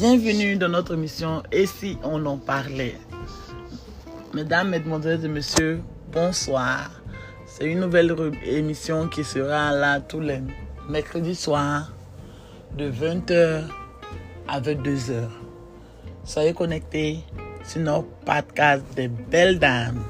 Bienvenue dans notre émission Et si on en parlait? Mesdames, Mesdemoiselles et Messieurs, bonsoir. C'est une nouvelle émission qui sera là tous les mercredis soirs de 20h à 22h. Soyez connectés sur notre podcast des belles dames.